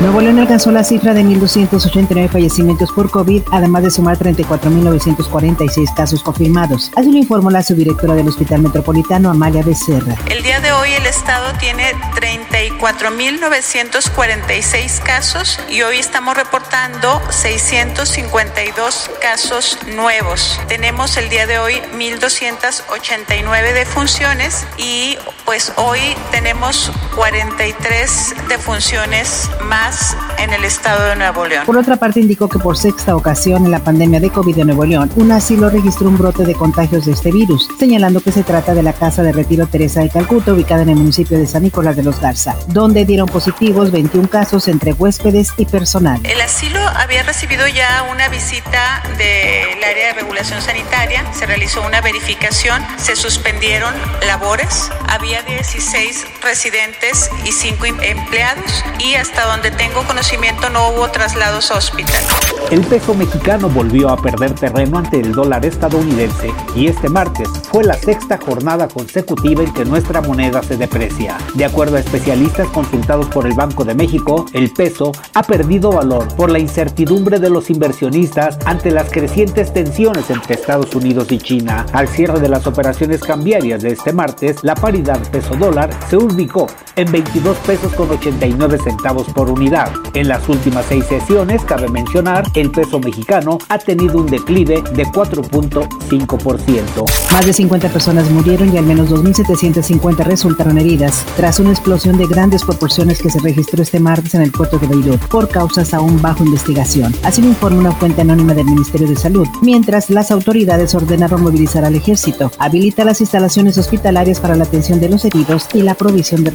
Nuevo León alcanzó la cifra de 1.289 fallecimientos por COVID, además de sumar 34.946 casos confirmados. Así lo informó la subdirectora del Hospital Metropolitano, Amalia Becerra. El día de hoy el Estado tiene 34.946 casos y hoy estamos reportando 652 casos nuevos. Tenemos el día de hoy 1.289 defunciones y pues hoy tenemos 43 defunciones más en el estado de Nuevo León. Por otra parte, indicó que por sexta ocasión en la pandemia de COVID de Nuevo León, un asilo registró un brote de contagios de este virus, señalando que se trata de la Casa de Retiro Teresa de Calcuta, ubicada en el municipio de San Nicolás de los Garza, donde dieron positivos 21 casos entre huéspedes y personal. El asilo había recibido ya una visita del área de regulación sanitaria, se realizó una verificación, se suspendieron labores, había 16 residentes y 5 empleados y hasta donde tengo conocimiento no hubo traslados a hospital. El peso mexicano volvió a perder terreno ante el dólar estadounidense y este martes fue la sexta jornada consecutiva en que nuestra moneda se deprecia. De acuerdo a especialistas consultados por el Banco de México, el peso ha perdido valor por la incertidumbre de los inversionistas ante las crecientes tensiones entre Estados Unidos y China. Al cierre de las operaciones cambiarias de este martes, la paridad peso dólar se ubicó en 22 pesos con 89 centavos por unidad en las últimas seis sesiones, cabe mencionar, el peso mexicano ha tenido un declive de 4.5%. Más de 50 personas murieron y al menos 2.750 resultaron heridas tras una explosión de grandes proporciones que se registró este martes en el puerto de Beirut por causas aún bajo investigación. Así lo informa una fuente anónima del Ministerio de Salud, mientras las autoridades ordenaron movilizar al ejército, habilita las instalaciones hospitalarias para la atención de los heridos y la provisión de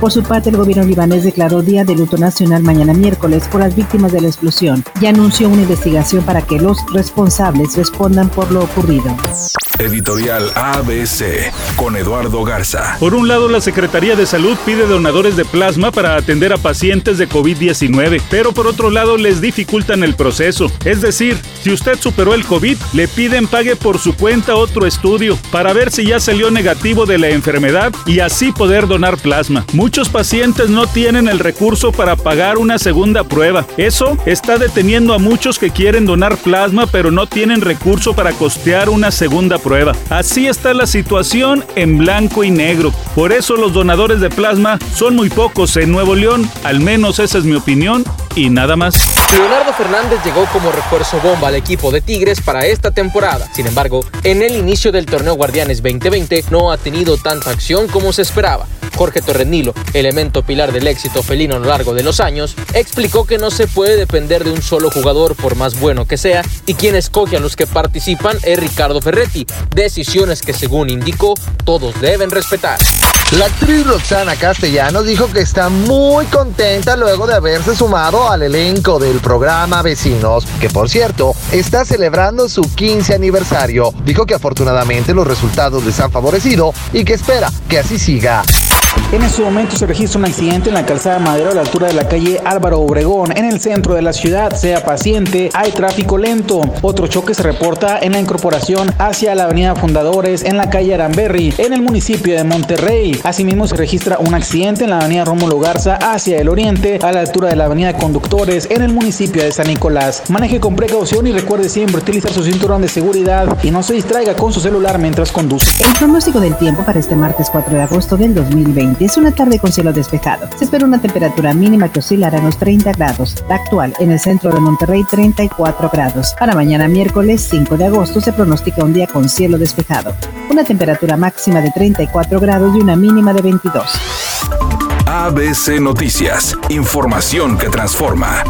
Por su parte, el gobierno libanés declaró día de luto Nacional mañana miércoles por las víctimas de la explosión y anunció una investigación para que los responsables respondan por lo ocurrido. Editorial ABC con Eduardo Garza. Por un lado, la Secretaría de Salud pide donadores de plasma para atender a pacientes de COVID-19, pero por otro lado les dificultan el proceso. Es decir, si usted superó el COVID, le piden pague por su cuenta otro estudio para ver si ya salió negativo de la enfermedad y así poder donar plasma. Muchos pacientes no tienen el recurso para pagar una segunda prueba. Eso está deteniendo a muchos que quieren donar plasma pero no tienen recurso para costear una segunda prueba Así está la situación en blanco y negro. Por eso los donadores de plasma son muy pocos en Nuevo León, al menos esa es mi opinión y nada más. Leonardo Fernández llegó como refuerzo bomba al equipo de Tigres para esta temporada. Sin embargo, en el inicio del torneo Guardianes 2020 no ha tenido tanta acción como se esperaba. Jorge Torrenilo, elemento pilar del éxito felino a lo largo de los años, explicó que no se puede depender de un solo jugador por más bueno que sea y quien escoge a los que participan es Ricardo Ferretti, decisiones que según indicó todos deben respetar. La actriz Roxana Castellanos dijo que está muy contenta luego de haberse sumado al elenco del programa Vecinos, que por cierto está celebrando su 15 aniversario. Dijo que afortunadamente los resultados les han favorecido y que espera que así siga. En este momento se registra un accidente en la calzada Madero a la altura de la calle Álvaro Obregón, en el centro de la ciudad. Sea paciente, hay tráfico lento. Otro choque se reporta en la incorporación hacia la avenida Fundadores en la calle Aramberri, en el municipio de Monterrey. Asimismo se registra un accidente en la avenida Rómulo Garza hacia el oriente, a la altura de la avenida Conductores, en el municipio de San Nicolás. Maneje con precaución y recuerde siempre utilizar su cinturón de seguridad y no se distraiga con su celular mientras conduce. El pronóstico del tiempo para este martes 4 de agosto del 2020 es una tarde con cielo despejado. Se espera una temperatura mínima que oscilará en los 30 grados. La actual en el centro de Monterrey 34 grados. Para mañana miércoles 5 de agosto se pronostica un día con cielo despejado. Una temperatura máxima de 34 grados y una mínima de 22. ABC Noticias. Información que transforma.